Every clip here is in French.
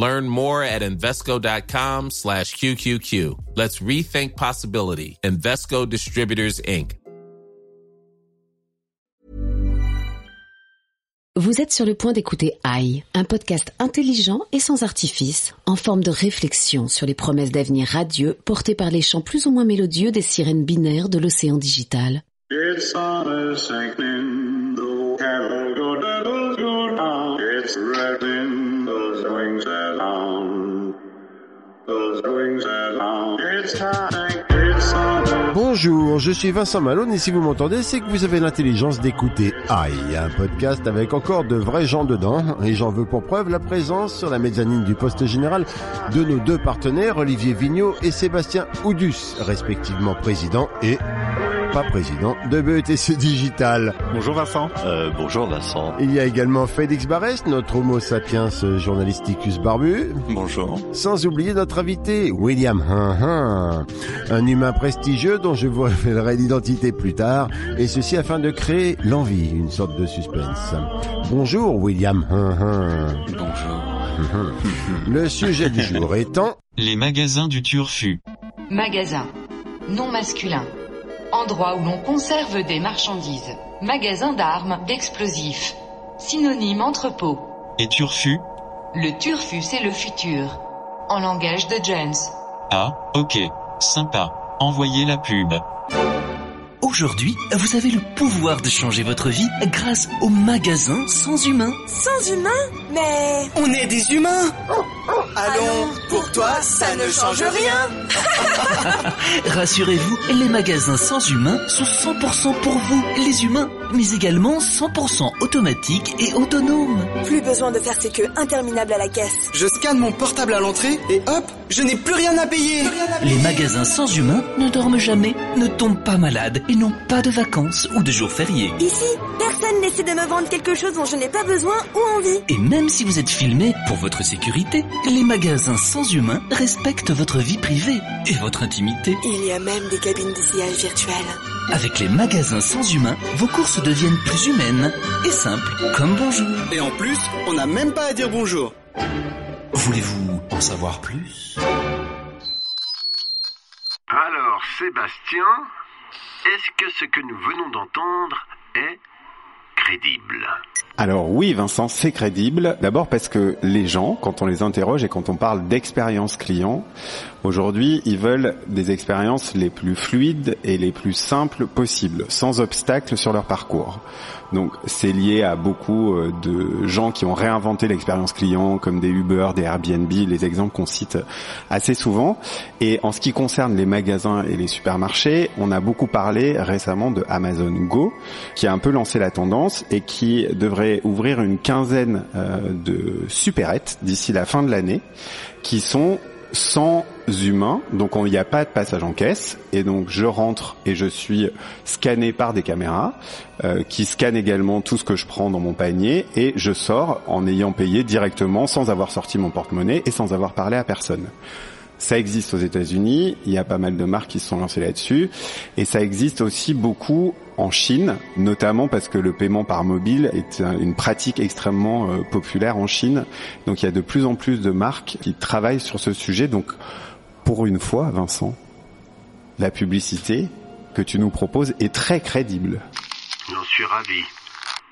Learn more at Invesco.com slash QQQ. Let's rethink possibility. Invesco Distributors, Inc. Vous êtes sur le point d'écouter AI, un podcast intelligent et sans artifice, en forme de réflexion sur les promesses d'avenir radieux portées par les chants plus ou moins mélodieux des sirènes binaires de l'océan digital. It's on Bonjour, je suis Vincent Malone et si vous m'entendez, c'est que vous avez l'intelligence d'écouter AI, un podcast avec encore de vrais gens dedans. Et j'en veux pour preuve la présence sur la mezzanine du poste général de nos deux partenaires, Olivier Vignot et Sébastien Oudus, respectivement président et pas président de BETC Digital. Bonjour Vincent. Euh, bonjour Vincent. Il y a également Félix Barès, notre homo sapiens journalisticus barbu. Bonjour. Sans oublier notre invité, William Hun Hun, un humain prestigieux dont je vous révélerai l'identité plus tard, et ceci afin de créer l'envie, une sorte de suspense. Bonjour William Hun Hun. Bonjour. Le sujet du jour étant... Les magasins du Turfu. Magasin. Nom masculin. Endroit où l'on conserve des marchandises. Magasin d'armes, d'explosifs. Synonyme entrepôt. Et Turfu? Le turfu c'est le futur. En langage de Jones. Ah, ok. Sympa. Envoyez la pub. Aujourd'hui, vous avez le pouvoir de changer votre vie grâce au magasin sans humain. Sans humain? Mais... On est des humains Allons, pour toi, ça ne change rien. Rassurez-vous, les magasins sans humains sont 100% pour vous, les humains, mais également 100% automatiques et autonomes. Plus besoin de faire ces queues interminables à la caisse. Je scanne mon portable à l'entrée et hop, je n'ai plus rien à payer. Les magasins sans humains ne dorment jamais, ne tombent pas malades et n'ont pas de vacances ou de jours fériés. Ici, personne n'essaie de me vendre quelque chose dont je n'ai pas besoin ou envie. Et même si vous êtes filmé pour votre sécurité, les magasins sans humains respectent votre vie privée et votre intimité. Il y a même des cabines d'essayage virtuelles. Avec les magasins sans humains, vos courses deviennent plus humaines et simples, comme bonjour. Et en plus, on n'a même pas à dire bonjour. Voulez-vous en savoir plus? Alors, Sébastien, est-ce que ce que nous venons d'entendre est crédible? Alors oui Vincent, c'est crédible. D'abord parce que les gens, quand on les interroge et quand on parle d'expérience client, aujourd'hui ils veulent des expériences les plus fluides et les plus simples possibles, sans obstacles sur leur parcours. Donc c'est lié à beaucoup euh, de gens qui ont réinventé l'expérience client, comme des Uber, des Airbnb, les exemples qu'on cite assez souvent. Et en ce qui concerne les magasins et les supermarchés, on a beaucoup parlé récemment de Amazon Go, qui a un peu lancé la tendance et qui devrait ouvrir une quinzaine euh, de supérettes d'ici la fin de l'année, qui sont sans humains, donc il n'y a pas de passage en caisse, et donc je rentre et je suis scanné par des caméras euh, qui scannent également tout ce que je prends dans mon panier, et je sors en ayant payé directement sans avoir sorti mon porte-monnaie et sans avoir parlé à personne. Ça existe aux États-Unis, il y a pas mal de marques qui se sont lancées là-dessus, et ça existe aussi beaucoup en Chine, notamment parce que le paiement par mobile est un- une pratique extrêmement euh, populaire en Chine. Donc il y a de plus en plus de marques qui travaillent sur ce sujet. Donc pour une fois, Vincent, la publicité que tu nous proposes est très crédible. J'en suis ravi.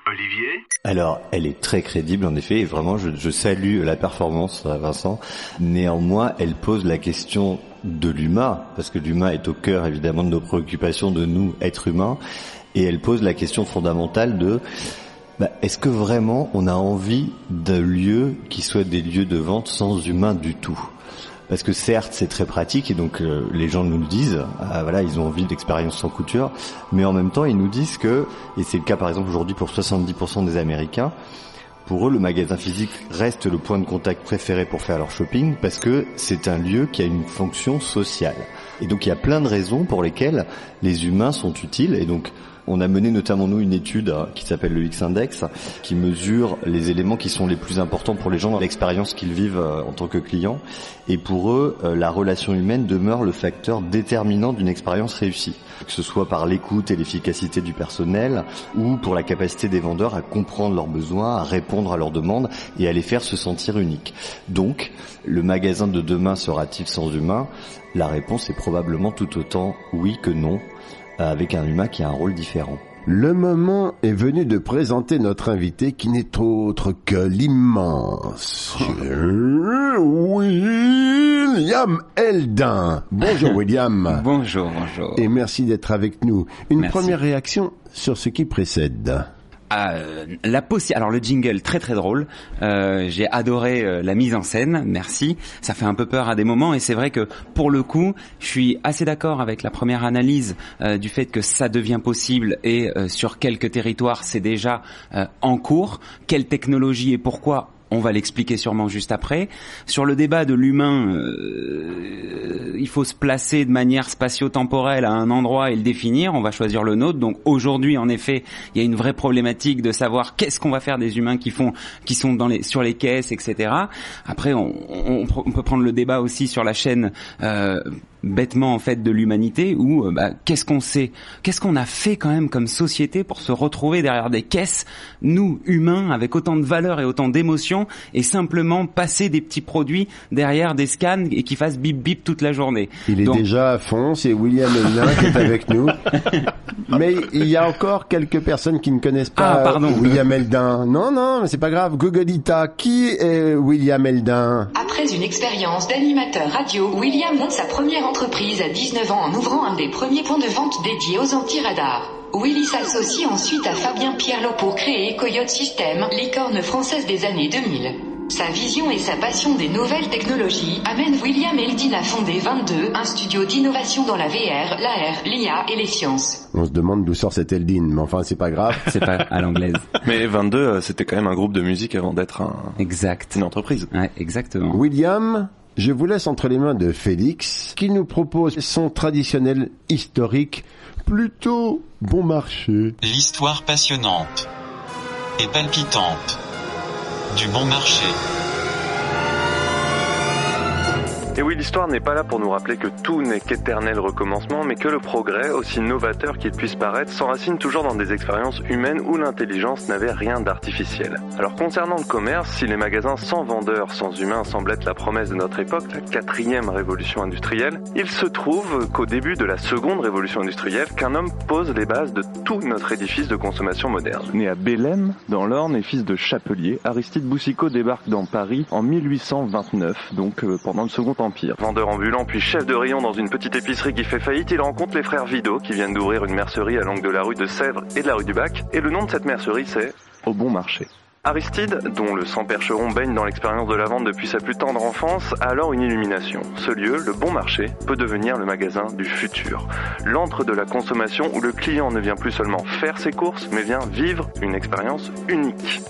Olivier Alors, elle est très crédible en effet, et vraiment je, je salue la performance, euh, Vincent. Néanmoins, elle pose la question de l'humain, parce que l'humain est au cœur évidemment de nos préoccupations, de nous, êtres humains, et elle pose la question fondamentale de bah, est-ce que vraiment on a envie de lieux qui soient des lieux de vente sans humain du tout? Parce que certes c'est très pratique et donc euh, les gens nous le disent, ah, voilà ils ont envie d'expérience sans couture, mais en même temps ils nous disent que, et c'est le cas par exemple aujourd'hui pour 70% des Américains, pour eux le magasin physique reste le point de contact préféré pour faire leur shopping parce que c'est un lieu qui a une fonction sociale. Et donc il y a plein de raisons pour lesquelles les humains sont utiles. Et donc on a mené notamment nous une étude hein, qui s'appelle le X-Index, qui mesure les éléments qui sont les plus importants pour les gens dans l'expérience qu'ils vivent euh, en tant que clients. Et pour eux, euh, la relation humaine demeure le facteur déterminant d'une expérience réussie, que ce soit par l'écoute et l'efficacité du personnel, ou pour la capacité des vendeurs à comprendre leurs besoins, à répondre à leurs demandes et à les faire se sentir uniques. Donc, le magasin de demain sera-t-il sans humain La réponse est probablement tout autant oui que non avec un humain qui a un rôle différent. Le moment est venu de présenter notre invité qui n'est autre que l'immense William Eldin. Bonjour William. bonjour, bonjour. Et merci d'être avec nous. Une première réaction sur ce qui précède. Euh, la alors le jingle très très drôle. Euh, J'ai adoré euh, la mise en scène, merci. Ça fait un peu peur à des moments et c'est vrai que pour le coup, je suis assez d'accord avec la première analyse du fait que ça devient possible et sur quelques territoires c'est déjà en cours. Quelle technologie et pourquoi on va l'expliquer sûrement juste après. Sur le débat de l'humain, euh, il faut se placer de manière spatio-temporelle à un endroit et le définir. On va choisir le nôtre. Donc aujourd'hui, en effet, il y a une vraie problématique de savoir qu'est-ce qu'on va faire des humains qui font, qui sont sur les caisses, etc. Après, on, on, on peut prendre le débat aussi sur la chaîne. Euh, bêtement en fait de l'humanité ou euh, bah, qu'est-ce qu'on sait? Qu'est-ce qu'on a fait quand même comme société pour se retrouver derrière des caisses nous humains avec autant de valeur et autant d'émotions et simplement passer des petits produits derrière des scans et qui fassent bip bip toute la journée? Il est déjà à fond c'est William Elna qui est avec nous mais il y a encore quelques personnes qui ne connaissent pas ah, pardon. William Eldin non non mais c'est pas grave Gogodita qui est William Eldin après une expérience d'animateur radio William monte sa première entreprise à 19 ans en ouvrant un des premiers points de vente dédiés aux antiradars. Willy s'associe ensuite à Fabien Pierlot pour créer Coyote System, licorne française des années 2000. Sa vision et sa passion des nouvelles technologies amènent William Eldin à fonder 22, un studio d'innovation dans la VR, l'AR, l'IA et les sciences. On se demande d'où sort cet Eldin, mais enfin c'est pas grave. c'est pas à l'anglaise. Mais 22, c'était quand même un groupe de musique avant d'être un... exact. une entreprise. Ouais, exactement. William, je vous laisse entre les mains de Félix, qui nous propose son traditionnel historique plutôt bon marché. L'histoire passionnante et palpitante du bon marché. Et oui, l'histoire n'est pas là pour nous rappeler que tout n'est qu'éternel recommencement, mais que le progrès, aussi novateur qu'il puisse paraître, s'enracine toujours dans des expériences humaines où l'intelligence n'avait rien d'artificiel. Alors concernant le commerce, si les magasins sans vendeurs, sans humains semblent être la promesse de notre époque, la quatrième révolution industrielle, il se trouve qu'au début de la seconde révolution industrielle, qu'un homme pose les bases de tout notre édifice de consommation moderne. Né à Bélem, dans l'Orne et fils de chapelier, Aristide Boussicot débarque dans Paris en 1829, donc euh, pendant le second. Vendeur ambulant puis chef de rayon dans une petite épicerie qui fait faillite, il rencontre les frères Vidot qui viennent d'ouvrir une mercerie à l'angle de la rue de Sèvres et de la rue du Bac. Et le nom de cette mercerie c'est Au Bon Marché. Aristide, dont le sang percheron baigne dans l'expérience de la vente depuis sa plus tendre enfance, a alors une illumination. Ce lieu, le bon marché, peut devenir le magasin du futur. L'antre de la consommation où le client ne vient plus seulement faire ses courses, mais vient vivre une expérience unique.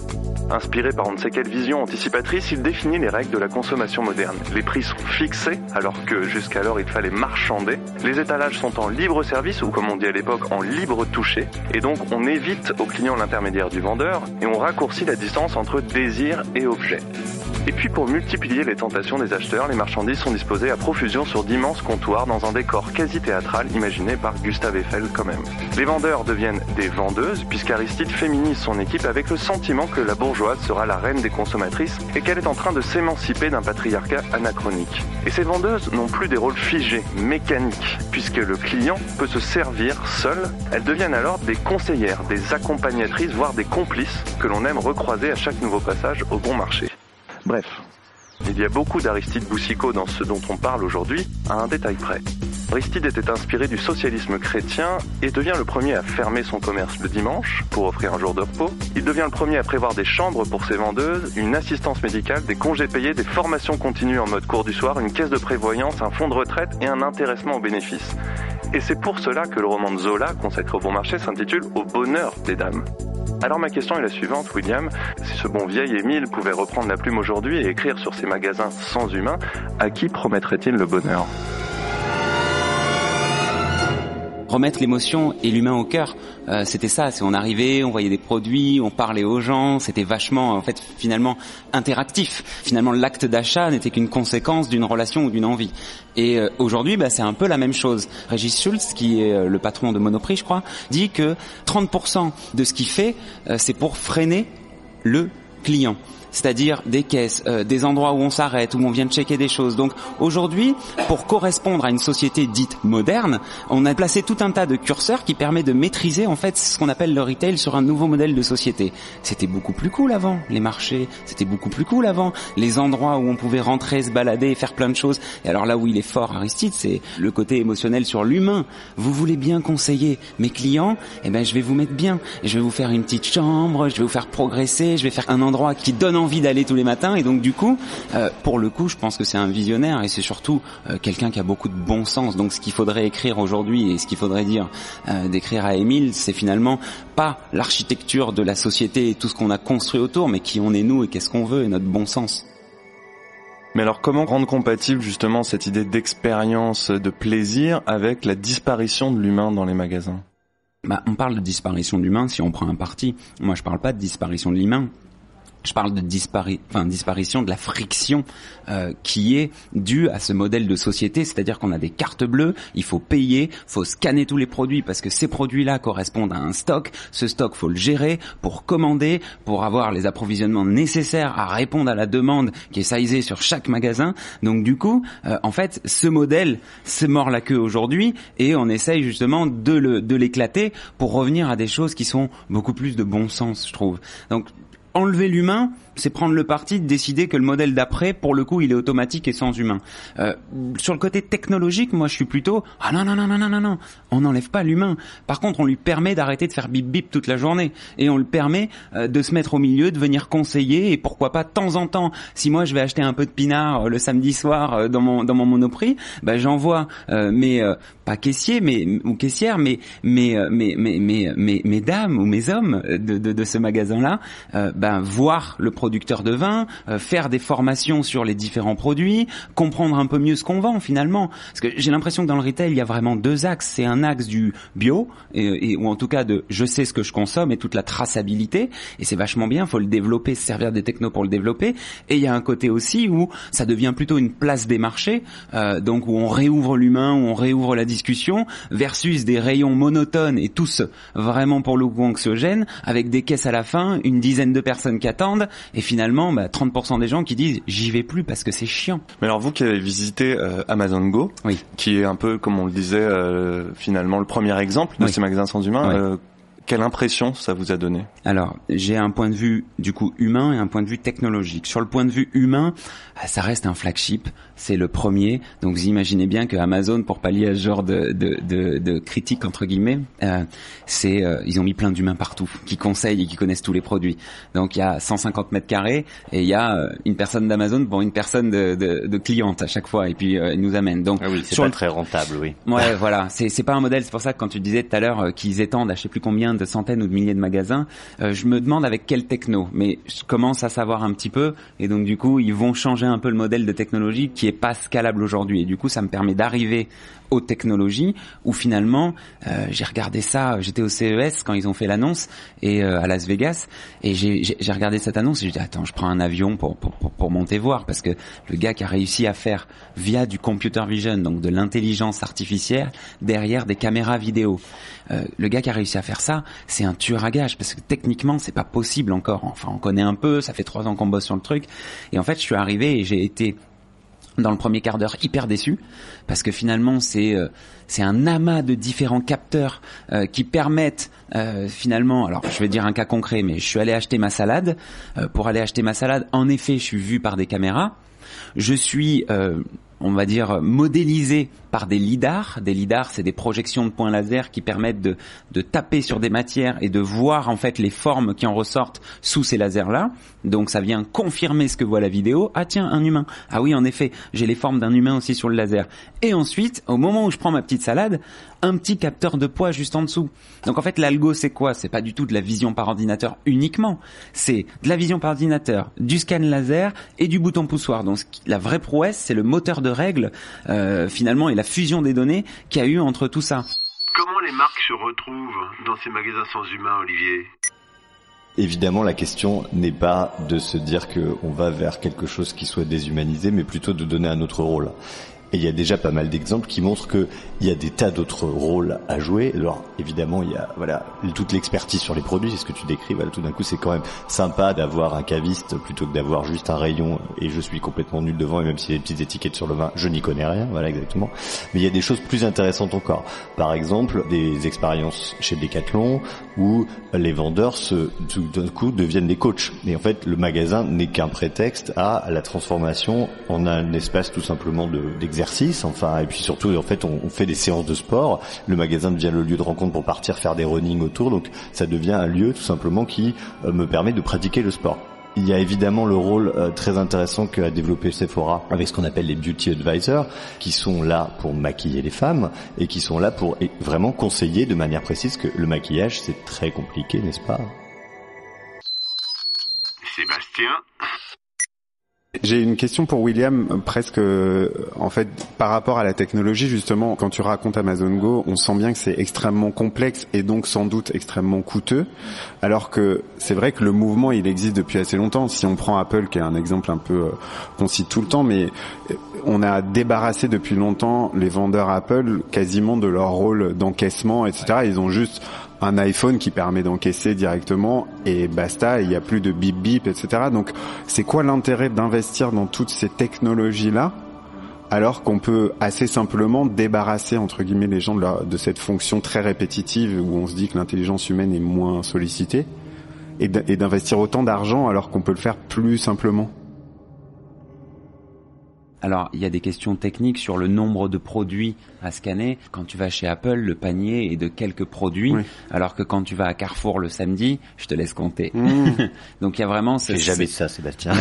Inspiré par on ne sait quelle vision anticipatrice, il définit les règles de la consommation moderne. Les prix sont fixés, alors que jusqu'alors il fallait marchander. Les étalages sont en libre service, ou comme on dit à l'époque, en libre toucher. Et donc on évite au client l'intermédiaire du vendeur, et on raccourcit la distance entre désir et objet. Et puis pour multiplier les tentations des acheteurs, les marchandises sont disposées à profusion sur d'immenses comptoirs dans un décor quasi théâtral imaginé par Gustave Eiffel quand même. Les vendeurs deviennent des vendeuses puisqu'Aristide féminise son équipe avec le sentiment que la bourgeoise sera la reine des consommatrices et qu'elle est en train de s'émanciper d'un patriarcat anachronique. Et ces vendeuses n'ont plus des rôles figés, mécaniques, puisque le client peut se servir seul. Elles deviennent alors des conseillères, des accompagnatrices, voire des complices que l'on aime recroiser à chaque nouveau passage au bon marché. Bref, il y a beaucoup d'Aristide Boussicot dans ce dont on parle aujourd'hui, à un détail près. Aristide était inspiré du socialisme chrétien et devient le premier à fermer son commerce le dimanche pour offrir un jour de repos. Il devient le premier à prévoir des chambres pour ses vendeuses, une assistance médicale, des congés payés, des formations continues en mode cours du soir, une caisse de prévoyance, un fonds de retraite et un intéressement aux bénéfices. Et c'est pour cela que le roman de Zola, consacré au bon marché, s'intitule Au bonheur des dames. Alors ma question est la suivante, William. Si ce bon vieil Émile pouvait reprendre la plume aujourd'hui et écrire sur ses magasins sans humains, à qui promettrait-il le bonheur? Remettre l'émotion et l'humain au cœur. Euh, c'était ça, c'est on arrivait, on voyait des produits, on parlait aux gens, c'était vachement en fait finalement interactif. Finalement l'acte d'achat n'était qu'une conséquence d'une relation ou d'une envie. Et euh, aujourd'hui, bah, c'est un peu la même chose. Régis Schultz, qui est euh, le patron de Monoprix, je crois, dit que 30% de ce qu'il fait, euh, c'est pour freiner le client c'est-à-dire des caisses, euh, des endroits où on s'arrête, où on vient de checker des choses. Donc aujourd'hui, pour correspondre à une société dite moderne, on a placé tout un tas de curseurs qui permet de maîtriser en fait ce qu'on appelle le retail sur un nouveau modèle de société. C'était beaucoup plus cool avant, les marchés, c'était beaucoup plus cool avant, les endroits où on pouvait rentrer, se balader, faire plein de choses. Et alors là où il est fort Aristide, c'est le côté émotionnel sur l'humain. Vous voulez bien conseiller mes clients, eh ben je vais vous mettre bien, je vais vous faire une petite chambre, je vais vous faire progresser, je vais faire un endroit qui donne envie envie d'aller tous les matins et donc du coup, euh, pour le coup, je pense que c'est un visionnaire et c'est surtout euh, quelqu'un qui a beaucoup de bon sens. Donc ce qu'il faudrait écrire aujourd'hui et ce qu'il faudrait dire euh, d'écrire à Émile, c'est finalement pas l'architecture de la société et tout ce qu'on a construit autour, mais qui on est nous et qu'est-ce qu'on veut et notre bon sens. Mais alors comment rendre compatible justement cette idée d'expérience, de plaisir avec la disparition de l'humain dans les magasins? Bah, on parle de disparition de l'humain si on prend un parti. Moi, je parle pas de disparition de l'humain. Je parle de dispari enfin, disparition de la friction euh, qui est due à ce modèle de société, c'est-à-dire qu'on a des cartes bleues, il faut payer, faut scanner tous les produits parce que ces produits-là correspondent à un stock. Ce stock, faut le gérer pour commander, pour avoir les approvisionnements nécessaires à répondre à la demande qui est sizée sur chaque magasin. Donc du coup, euh, en fait, ce modèle se mord la queue aujourd'hui et on essaye justement de l'éclater pour revenir à des choses qui sont beaucoup plus de bon sens, je trouve. Donc enlever l'humain, c'est prendre le parti de décider que le modèle d'après, pour le coup, il est automatique et sans humain. Euh, sur le côté technologique, moi, je suis plutôt ah non non non non non non non, on n'enlève pas l'humain. Par contre, on lui permet d'arrêter de faire bip bip toute la journée et on le permet euh, de se mettre au milieu, de venir conseiller et pourquoi pas de temps en temps, si moi je vais acheter un peu de pinard euh, le samedi soir dans mon dans mon Monoprix, bah j'envoie mes pas caissiers mais ou caissières mais mais mais mais mais mes dames ou mes hommes de de, de ce magasin là, ben voir le produit producteurs de vin, euh, faire des formations sur les différents produits, comprendre un peu mieux ce qu'on vend finalement. Parce que j'ai l'impression que dans le retail, il y a vraiment deux axes. C'est un axe du bio, et, ou en tout cas de je sais ce que je consomme et toute la traçabilité. Et c'est vachement bien, faut le développer, se servir des technos pour le développer. Et il y a un côté aussi où ça devient plutôt une place des marchés, euh, donc où on réouvre l'humain, où on réouvre la discussion, versus des rayons monotones et tous vraiment pour le coup anxiogènes, avec des caisses à la fin, une dizaine de personnes qui attendent, et finalement, bah, 30% des gens qui disent j'y vais plus parce que c'est chiant. Mais alors vous qui avez visité euh, Amazon Go, qui est un peu comme on le disait euh, finalement le premier exemple de ces magasins sans humains. Euh, quelle impression ça vous a donné? Alors, j'ai un point de vue du coup humain et un point de vue technologique. Sur le point de vue humain, ah, ça reste un flagship, c'est le premier. Donc vous imaginez bien que Amazon, pour pallier à ce genre de, de, de, de critique entre guillemets, euh, c'est euh, ils ont mis plein d'humains partout, qui conseillent et qui connaissent tous les produits. Donc il y a 150 mètres carrés et il y a euh, une personne d'Amazon pour une personne de, de, de, cliente à chaque fois et puis euh, ils nous amènent. Donc ah oui, c'est pas très rentable, oui. Ouais, voilà, c'est c'est pas un modèle. C'est pour ça que quand tu disais tout à l'heure qu'ils étendent à je sais plus combien de centaines ou de milliers de magasins, euh, je me demande avec quel techno. Mais je commence à savoir un petit peu, et donc du coup, ils vont changer un peu le modèle de technologie qui est pas scalable aujourd'hui. Et du coup, ça me permet d'arriver aux technologies où finalement euh, j'ai regardé ça j'étais au CES quand ils ont fait l'annonce et euh, à Las Vegas et j'ai regardé cette annonce et j'ai dit attends je prends un avion pour, pour, pour, monter voir parce que le gars qui a réussi à faire via du computer vision donc de l'intelligence artificielle derrière des caméras vidéo. Euh, le gars qui a réussi à faire ça c'est un tueur à gage parce que techniquement c'est pas possible encore. Enfin on connaît un peu ça fait trois ans qu'on bosse sur le truc. Et en fait je suis arrivé et j'ai été dans le premier quart d'heure hyper déçu parce que finalement c'est euh, c'est un amas de différents capteurs euh, qui permettent euh, finalement alors je vais dire un cas concret mais je suis allé acheter ma salade. Pour aller acheter ma salade en effet je suis vu par des caméras. Je suis on va dire modélisé par des lidars. Des lidars, c'est des projections de points laser qui permettent de, de taper sur des matières et de voir en fait les formes qui en ressortent sous ces lasers-là. Donc ça vient confirmer ce que voit la vidéo. Ah tiens, un humain. Ah oui, en effet, j'ai les formes d'un humain aussi sur le laser. Et ensuite, au moment où je prends ma petite salade, un petit capteur de poids juste en dessous. Donc en fait, l'algo, c'est quoi? C'est pas du tout de la vision par ordinateur uniquement. C'est de la vision par ordinateur, du scan laser et du bouton poussoir. Donc la vraie prouesse, c'est le moteur de règles euh, finalement fusion des données qu'il y a eu entre tout ça. Comment les marques se retrouvent dans ces magasins sans humains, Olivier? Évidemment, la question n'est pas de se dire qu'on va vers quelque chose qui soit déshumanisé, mais plutôt de donner un autre rôle. Et il y a déjà pas mal d'exemples qui montrent qu'il y a des tas d'autres rôles à jouer. Alors évidemment, il y a voilà toute l'expertise sur les produits, c'est ce que tu décris. Voilà, tout d'un coup, c'est quand même sympa d'avoir un caviste plutôt que d'avoir juste un rayon. Et je suis complètement nul devant. Et même s'il y a des petites étiquettes sur le vin, je n'y connais rien. Voilà exactement. Mais il y a des choses plus intéressantes encore. Par exemple, des expériences chez Decathlon où les vendeurs se tout d'un coup deviennent des coachs. Et en fait, le magasin n'est qu'un prétexte à la transformation en un espace tout simplement de enfin, et puis surtout, en fait, on, on, fait des séances de sport. Le magasin devient le lieu de rencontre pour partir faire des running autour, donc ça devient un lieu tout simplement qui euh, me permet de pratiquer le sport. Il y a évidemment le rôle euh, très intéressant qu'a développé Sephora avec ce qu'on appelle les beauty advisors, qui sont là pour maquiller les femmes et qui sont là pour vraiment conseiller de manière précise que le maquillage c'est très compliqué, n'est-ce pas? Sébastien j'ai une question pour William, presque en fait par rapport à la technologie justement. Quand tu racontes Amazon Go, on sent bien que c'est extrêmement complexe et donc sans doute extrêmement coûteux. Alors que c'est vrai que le mouvement il existe depuis assez longtemps. Si on prend Apple, qui est un exemple un peu qu'on cite tout le temps, mais on a débarrassé depuis longtemps les vendeurs Apple quasiment de leur rôle d'encaissement, etc. Ils ont juste un iPhone qui permet d'encaisser directement et basta, il n'y a plus de bip bip, etc. Donc c'est quoi l'intérêt d'investir dans toutes ces technologies-là alors qu'on peut assez simplement débarrasser entre guillemets les gens de, de cette fonction très répétitive où on se dit que l'intelligence humaine est moins sollicitée et d'investir autant d'argent alors qu'on peut le faire plus simplement? Alors, il y a des questions techniques sur le nombre de produits à scanner. Quand tu vas chez Apple, le panier est de quelques produits, oui. alors que quand tu vas à Carrefour le samedi, je te laisse compter. Mmh. Donc il y a vraiment... C'est jamais ça, Sébastien.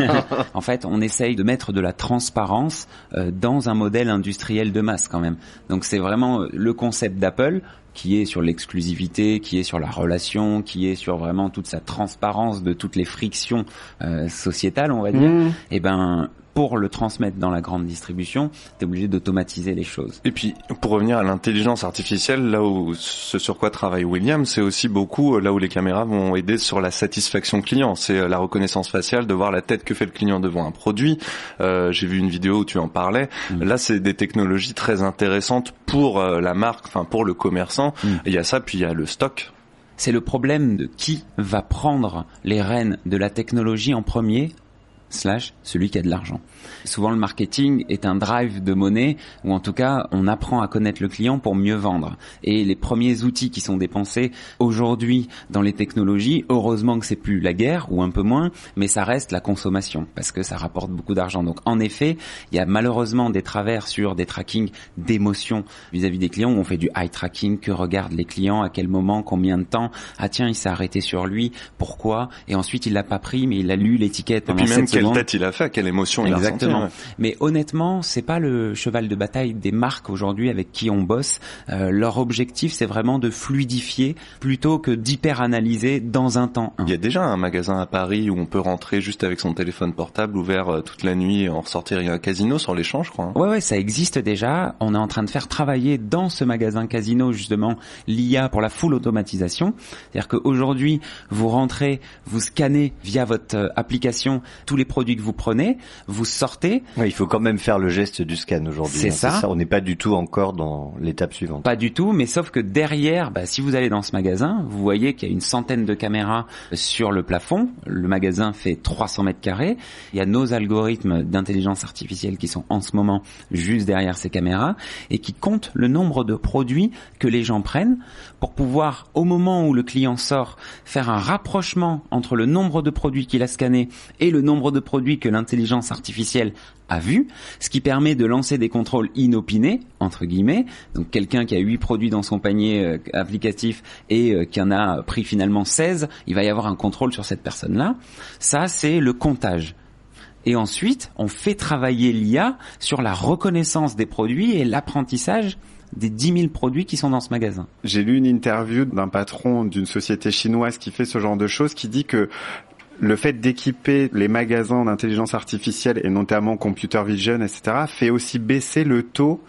en fait, on essaye de mettre de la transparence euh, dans un modèle industriel de masse quand même. Donc c'est vraiment le concept d'Apple qui est sur l'exclusivité, qui est sur la relation, qui est sur vraiment toute sa transparence de toutes les frictions euh, sociétales, on va dire. Mmh. Et ben pour le transmettre dans la grande distribution, tu es obligé d'automatiser les choses. Et puis, pour revenir à l'intelligence artificielle, là où ce sur quoi travaille William, c'est aussi beaucoup là où les caméras vont aider sur la satisfaction client. C'est la reconnaissance faciale, de voir la tête que fait le client devant un produit. Euh, J'ai vu une vidéo où tu en parlais. Mmh. Là, c'est des technologies très intéressantes pour euh, la marque, enfin pour le commerçant. Mmh. Il y a ça, puis il y a le stock. C'est le problème de qui va prendre les rênes de la technologie en premier slash celui qui a de l'argent. Souvent le marketing est un drive de monnaie ou en tout cas on apprend à connaître le client pour mieux vendre. Et les premiers outils qui sont dépensés aujourd'hui dans les technologies, heureusement que c'est plus la guerre ou un peu moins, mais ça reste la consommation parce que ça rapporte beaucoup d'argent. Donc en effet, il y a malheureusement des travers sur des trackings d'émotions vis-à-vis des clients où on fait du eye tracking, que regardent les clients, à quel moment, combien de temps, ah tiens il s'est arrêté sur lui, pourquoi, et ensuite il l'a pas pris mais il a lu l'étiquette pendant quelle tête il a fait, quelle émotion il a ressenti. Exactement. Mais honnêtement, c'est pas le cheval de bataille des marques aujourd'hui avec qui on bosse. Euh, leur objectif, c'est vraiment de fluidifier plutôt que d'hyper analyser dans un temps. Il y a déjà un magasin à Paris où on peut rentrer juste avec son téléphone portable ouvert euh, toute la nuit et en ressortir. Il y a un casino sur champs, je crois. Hein. Ouais, ouais, ça existe déjà. On est en train de faire travailler dans ce magasin casino justement l'IA pour la full automatisation. C'est-à-dire qu'aujourd'hui, vous rentrez, vous scannez via votre euh, application tous les produits que vous prenez, vous sortez. Ouais, il faut quand même faire le geste du scan aujourd'hui. C'est ça. ça. On n'est pas du tout encore dans l'étape suivante. Pas du tout, mais sauf que derrière, bah, si vous allez dans ce magasin, vous voyez qu'il y a une centaine de caméras sur le plafond. Le magasin fait 300 mètres carrés. Il y a nos algorithmes d'intelligence artificielle qui sont en ce moment juste derrière ces caméras et qui comptent le nombre de produits que les gens prennent pour pouvoir, au moment où le client sort, faire un rapprochement entre le nombre de produits qu'il a scannés et le nombre de produits que l'intelligence artificielle a vu, ce qui permet de lancer des contrôles inopinés, entre guillemets. Donc quelqu'un qui a 8 produits dans son panier euh, applicatif et euh, qui en a pris finalement 16, il va y avoir un contrôle sur cette personne-là. Ça, c'est le comptage. Et ensuite, on fait travailler l'IA sur la reconnaissance des produits et l'apprentissage des 10 000 produits qui sont dans ce magasin. J'ai lu une interview d'un patron d'une société chinoise qui fait ce genre de choses, qui dit que le fait d'équiper les magasins d'intelligence artificielle et notamment computer vision, etc., fait aussi baisser le taux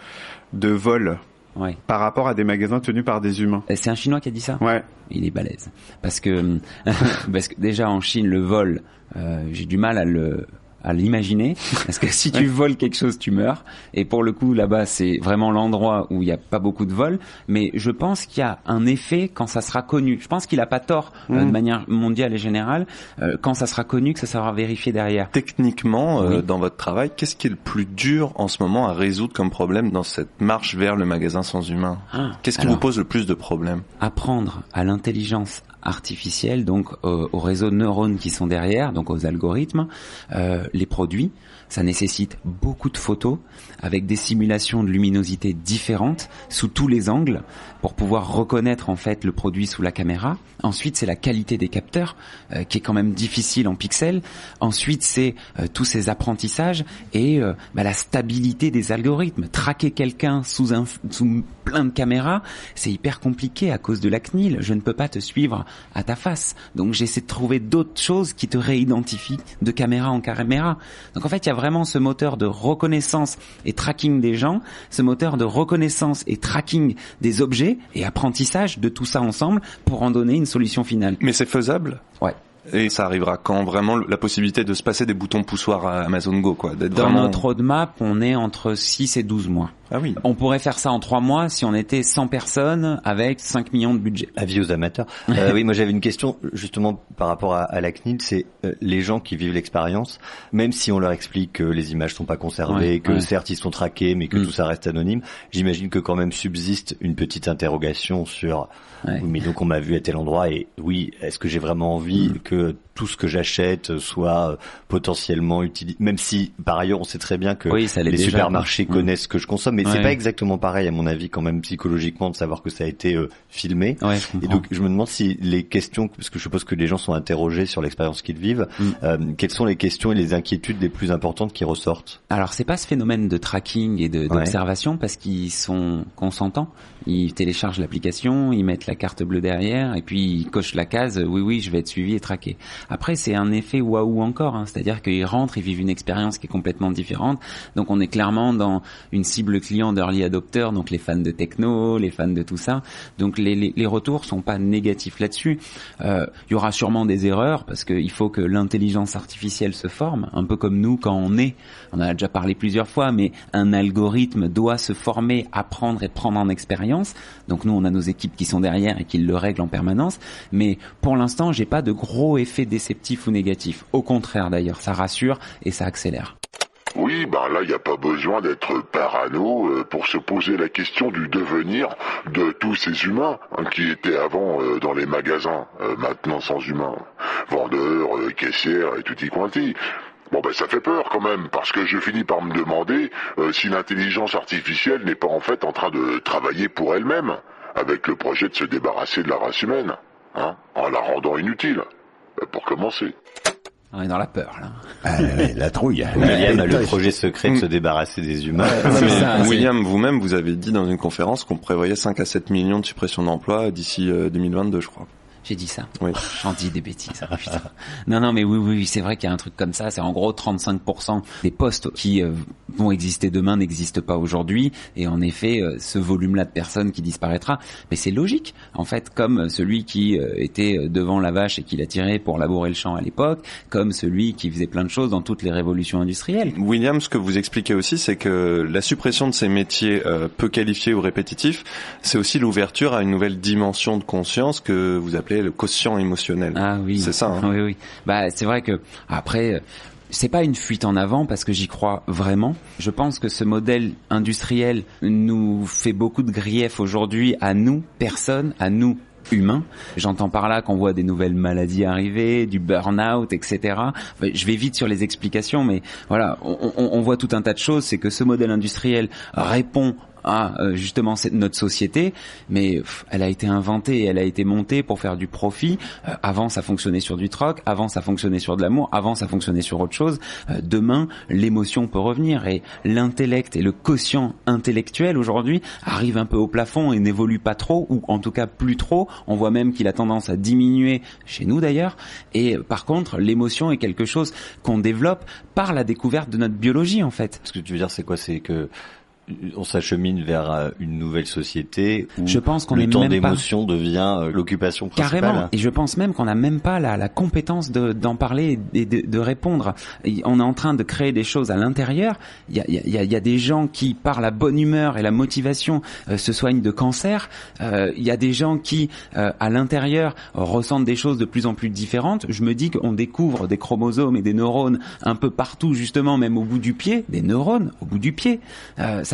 de vol Ouais. par rapport à des magasins tenus par des humains. C'est un Chinois qui a dit ça? Ouais. Il est balèze. Parce que, parce que déjà en Chine, le vol, euh, j'ai du mal à le à l'imaginer. Parce que si tu voles quelque chose tu meurs. Et pour le coup là-bas c'est vraiment l'endroit où il n'y a pas beaucoup de vols. Mais je pense qu'il y a un effet quand ça sera connu. Je pense qu'il a pas tort euh, de manière mondiale et générale euh, quand ça sera connu que ça sera vérifié derrière. Techniquement, euh, Oui. dans votre travail, qu'est-ce qui est le plus dur en ce moment à résoudre comme problème dans cette marche vers le magasin sans humain? Ah, Qu'est-ce qui vous pose le plus de problèmes? Apprendre à l'intelligence artificielle, donc euh, aux réseaux de neurones qui sont derrière, donc aux algorithmes, euh, les produits. Ça nécessite beaucoup de photos avec des simulations de luminosité différentes sous tous les angles pour pouvoir reconnaître en fait le produit sous la caméra. Ensuite, c'est la qualité des capteurs euh, qui est quand même difficile en pixels. Ensuite, c'est euh, tous ces apprentissages et euh, bah, la stabilité des algorithmes. Traquer quelqu'un sous un sous plein de caméras, c'est hyper compliqué à cause de la CNIL. Je ne peux pas te suivre à ta face. Donc j'essaie de trouver d'autres choses qui te réidentifient de caméra en caméra. Donc en fait, il y a vraiment ce moteur de reconnaissance et tracking des gens, ce moteur de reconnaissance et tracking des objets et apprentissage de tout ça ensemble pour en donner une solution finale. Mais c'est faisable? Ouais. Et ça arrivera quand vraiment la possibilité de se passer des boutons poussoirs à Amazon Go, quoi. Dans vraiment... notre roadmap, on est entre 6 et 12 mois. Ah oui. On pourrait faire ça en 3 mois si on était 100 personnes avec 5 millions de budget. Avis aux amateurs. Euh, oui, moi j'avais une question justement par rapport à, à la CNIL, c'est euh, les gens qui vivent l'expérience, même si on leur explique que les images sont pas conservées, Ouais, que ouais. certes ils sont traqués, mais que Mm. tout ça reste anonyme, j'imagine que quand même subsiste une petite interrogation sur Ouais. oui, mais donc on m'a vu à tel endroit et oui, est-ce que j'ai vraiment envie Mm. que tout ce que j'achète soit euh, potentiellement utilisé, même si par ailleurs on sait très bien que Oui, ça l'est les déjà, supermarchés quoi. Mm. connaissent ce que je consomme, mais c'est Ouais. pas exactement pareil à mon avis quand même psychologiquement de savoir que ça a été euh, filmé. Ouais, Et donc je me demande si les questions, parce que je suppose que les gens sont interrogés sur l'expérience qu'ils vivent, Mm. euh, quelles sont les questions et les inquiétudes les plus importantes qui ressortent? Alors c'est pas ce phénomène de tracking et d'observation parce qu'ils sont consentants. Ils téléchargent l'application, ils mettent la carte bleue derrière et puis ils cochent la case oui oui je vais être suivi et traqué. Après c'est un effet waouh encore, hein. c'est-à-dire qu'ils rentrent, ils vivent une expérience qui est complètement différente. Donc on est clairement dans une cible client d'early adopter, donc les fans de techno, les fans de tout ça. Donc les, les, les retours sont pas négatifs là-dessus. Euh, Il y aura sûrement des erreurs parce qu'il faut que l'intelligence artificielle se forme, un peu comme nous quand on est. On en a déjà parlé plusieurs fois, mais un algorithme doit se former, apprendre et prendre en expérience. Donc nous, on a nos équipes qui sont derrière et qui le règlent en permanence. Mais pour l'instant, j'ai pas de gros effets déceptifs ou négatifs. Au contraire, d'ailleurs, ça rassure et ça accélère. Oui, ben là, il n'y a pas besoin d'être parano euh, pour se poser la question du devenir de tous ces humains hein, qui étaient avant euh, dans les magasins, euh, maintenant sans humains. Vendeurs, euh, caissières et tutti quanti. Bon ben ça fait peur quand même, parce que je finis par me demander si l'intelligence artificielle n'est pas en fait en train de travailler pour elle-même, avec le projet de se débarrasser de la race humaine, hein, en la rendant inutile, pour commencer. On est dans la peur, là. Ah, la trouille. William a le projet secret de se débarrasser des humains. Ça, William, vous-même, vous avez dit dans une conférence qu'on prévoyait 5 à 7 millions de suppressions d'emplois d'ici euh, 2022, je crois. J'ai dit ça. Oui. J'en dis des bêtises. ah, putain. non, non, mais oui, oui, oui, c'est vrai qu'il y a un truc comme ça. C'est en gros 35% des postes qui euh, vont exister demain n'existent pas aujourd'hui. Et en effet, euh, ce volume-là de personnes qui disparaîtra, mais c'est logique. En fait, comme celui qui euh, était devant la vache et qui la tirait pour labourer le champ à l'époque, comme celui qui faisait plein de choses dans toutes les révolutions industrielles. William, ce que vous expliquez aussi, c'est que la suppression de ces métiers euh, peu qualifiés ou répétitifs, c'est aussi l'ouverture à une nouvelle dimension de conscience que vous appelez le quotient émotionnel. Ah oui. C'est ça. hein. Oui, oui. Bah, c'est vrai que après, c'est pas une fuite en avant parce que j'y crois vraiment. Je pense que ce modèle industriel nous fait beaucoup de griefs aujourd'hui à nous, personnes, à nous humains. J'entends par là qu'on voit des nouvelles maladies arriver, du burn-out, etc. Je vais vite sur les explications, mais voilà, on voit tout un tas de choses. C'est que ce modèle industriel répond à euh, justement cette, notre société, mais elle a été inventée, elle a été montée pour faire du profit. Euh, avant, ça fonctionnait sur du troc, avant, ça fonctionnait sur de l'amour, avant, ça fonctionnait sur autre chose. Euh, demain, l'émotion peut revenir et l'intellect et le quotient intellectuel aujourd'hui arrive un peu au plafond et n'évolue pas trop, ou en tout cas plus trop. On voit même qu'il a tendance à diminuer chez nous d'ailleurs. Et euh, par contre, l'émotion est quelque chose qu'on développe par la découverte de notre biologie en fait. Ce que tu veux dire, c'est quoi? C'est que on s'achemine vers euh, une nouvelle société où Je pense qu'on le est temps d'émotion devient euh, l'occupation principale. Carrément. Et je pense même qu'on n'a même pas la, la compétence de- d'en parler et de, de répondre. On est en train de créer des choses à l'intérieur. Il y a, il y, a, il y a des gens qui, par la bonne humeur et la motivation, euh, se soignent de cancer. Euh, il y a des gens qui, euh, à l'intérieur, ressentent des choses de plus en plus différentes. Je me dis qu'on découvre des chromosomes et des neurones un peu partout, justement, même au bout du pied, des neurones au bout du pied.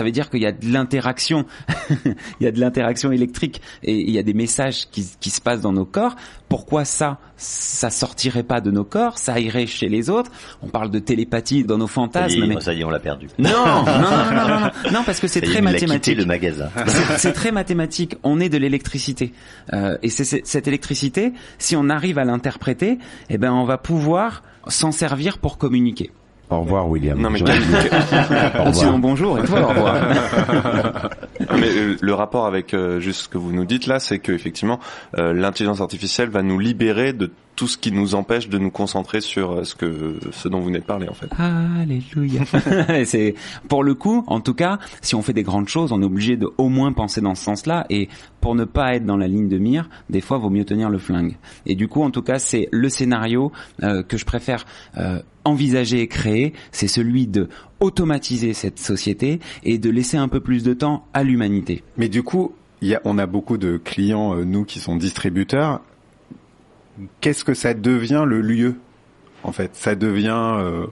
Ça veut dire qu'il y a de l'interaction, il y a de l'interaction électrique et il y a des messages qui, qui se passent dans nos corps. Pourquoi ça, ça sortirait pas de nos corps, ça irait chez les autres? On parle de télépathie dans nos Ça y fantasmes, est, mais ça y est, on l'a perdu. non, non, non, non, non, non, parce que c'est Ça très mathématique. le magasin. C'est- très mathématique. On est de l'électricité, Euh, et c'est- cette électricité, si on arrive à l'interpréter, eh ben on va pouvoir s'en servir pour communiquer. Au revoir, William. Non, mais. Sinon, bonjour et toi au revoir. Mais euh, le rapport avec euh, juste ce que vous nous dites là, c'est que effectivement, euh, l'intelligence artificielle va nous libérer de tout ce qui nous empêche de nous concentrer sur euh, ce que ce dont vous venez de parler en fait. Alléluia. c'est pour le coup, en tout cas, si on fait des grandes choses, on est obligé de au moins penser dans ce sens-là. Et pour ne pas être dans la ligne de mire, des fois, vaut mieux tenir le flingue. Et du coup, en tout cas, c'est le scénario euh, que je préfère euh, envisager et créer. C'est celui de automatiser cette société et de laisser un peu plus de temps à l'humanité. Mais du coup, il y a, on a beaucoup de clients, euh, nous, qui sont distributeurs. Qu'est-ce que ça devient le lieu En fait, ça devient euh,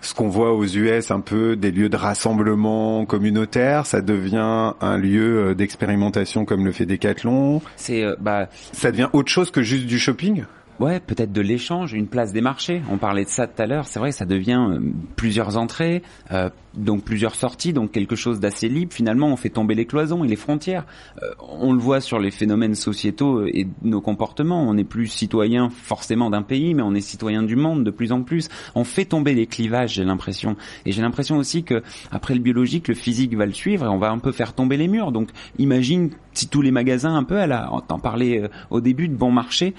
ce qu'on voit aux US, un peu des lieux de rassemblement communautaire? Ça devient un lieu euh, d'expérimentation comme le fait Decathlon? C'est euh, bah ça devient autre chose que juste du shopping? Ouais, peut-être de l'échange, une place des marchés. On parlait de ça tout à l'heure. C'est vrai, ça devient euh, plusieurs entrées, euh, donc plusieurs sorties, donc quelque chose d'assez libre. Finalement, on fait tomber les cloisons et les frontières. Euh, on le voit sur les phénomènes sociétaux euh, et nos comportements. On n'est plus citoyen forcément d'un pays, mais on est citoyen du monde de plus en plus. On fait tomber les clivages, j'ai l'impression. Et j'ai l'impression aussi que après le biologique, le physique va le suivre et on va un peu faire tomber les murs. Donc, imagine si tous les magasins un peu, à la, t'en parlais euh, au début de bon marché.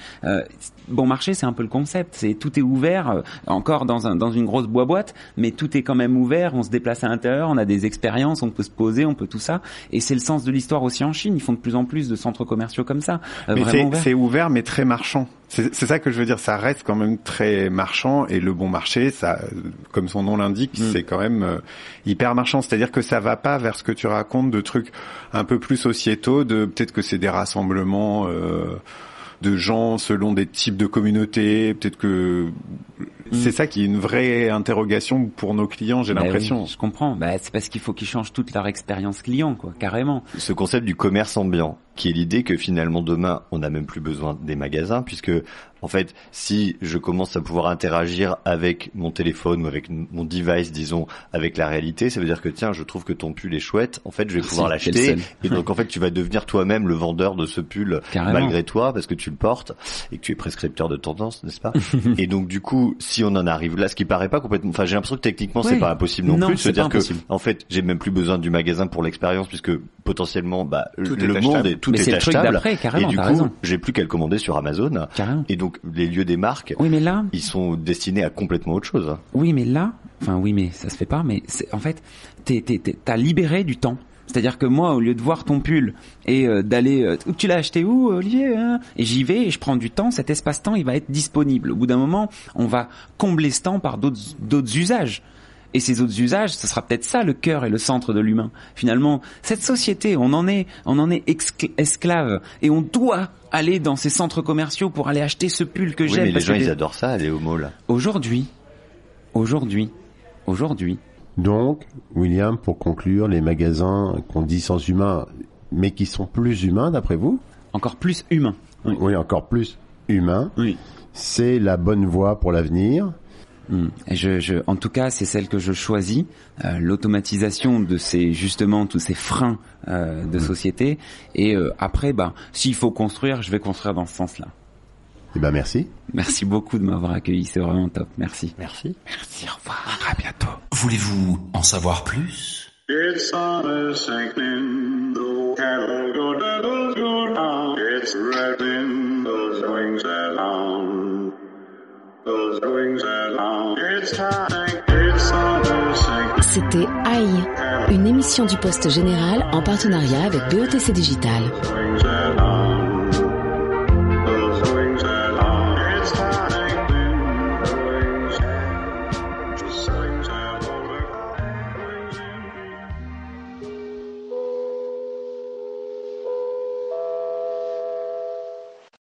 Bon marché, c'est un peu le concept. C'est tout est ouvert, euh, encore dans un dans une grosse boîte boîte, mais tout est quand même ouvert. On se déplace à l'intérieur, on a des expériences, on peut se poser, on peut tout ça. Et c'est le sens de l'histoire aussi en Chine. Ils font de plus en plus de centres commerciaux comme ça, euh, c'est- ouverts. c'est ouvert, mais très marchand. C'est ça que je veux dire. Ça reste quand même très marchand et le bon marché, ça, comme son nom l'indique, Mm. c'est quand même euh, hyper marchand. C'est-à-dire que ça va pas vers ce que tu racontes de trucs un peu plus sociétaux. De peut-être que c'est des rassemblements. euh, de gens selon des types de communautés, peut-être que c'est ça qui est une vraie interrogation pour nos clients, j'ai Bah oui, l'impression. je comprends. Bah, c'est parce qu'il faut qu'ils changent toute leur expérience client, quoi, carrément. Ce concept du commerce ambiant, qui est l'idée que finalement demain, on n'a même plus besoin des magasins, puisque en fait, si je commence à pouvoir interagir avec mon téléphone ou avec mon device, disons, avec la réalité, ça veut dire que tiens, je trouve que ton pull est chouette, en fait, je vais Merci, pouvoir l'acheter, et donc en fait, tu vas devenir toi-même le vendeur de ce pull Carrément. malgré toi, parce que tu le portes et que tu es prescripteur de tendance, n'est-ce pas? Et donc du coup, si on en arrive là, ce qui paraît pas complètement, enfin, j'ai l'impression que techniquement, c'est pas impossible non, Non, plus de se dire que en fait, j'ai même plus besoin du magasin pour l'expérience puisque potentiellement, bah, Tout le est monde achetable. est tout Mais est c'est le truc d'après, carrément, et du coup, j'ai plus qu'à le commander sur Amazon. Carrément. Et donc, les lieux des marques, Oui, mais là, ils sont destinés à complètement autre chose. Oui, mais là, enfin oui, mais ça se fait pas. Mais c'est- en fait, t'es- t'es- t'es- t'as libéré du temps. C'est-à-dire que moi, au lieu de voir ton pull et euh, d'aller, euh, tu l'as acheté où, Olivier hein? Et j'y vais et je prends du temps. Cet espace-temps, il va être disponible. Au bout d'un moment, on va combler ce temps par d'autres d'autres usages. Et ces autres usages, ce sera peut-être ça le cœur et le centre de l'humain. Finalement, cette société, on en est, on en est esclave et on doit aller dans ces centres commerciaux pour aller acheter ce pull que Oui, j'aime. mais les gens, ils adorent ça, aller au mall. Aujourd'hui, aujourd'hui, aujourd'hui, Donc, William, pour conclure, les magasins qu'on dit sans humains, mais qui sont plus humains d'après vous? Encore plus humain. Oui. encore plus humains. Oui. C'est la bonne voie pour l'avenir. Et je, je, en tout cas, c'est celle que je choisis, euh, l'automatisation de ces justement tous ces freins euh, de société. Et euh, après, bah, s'il faut construire, je vais construire dans ce sens-là. Eh ben, merci. Merci beaucoup de m'avoir accueilli, c'est vraiment top. Merci. Merci. Merci. Au revoir. À bientôt. Voulez-vous en savoir plus? It's summer sinking, the cattle go doodle go down. It's rattling those wings along. Those C'était Aïe, une émission du Poste Général en partenariat avec BETC Digital.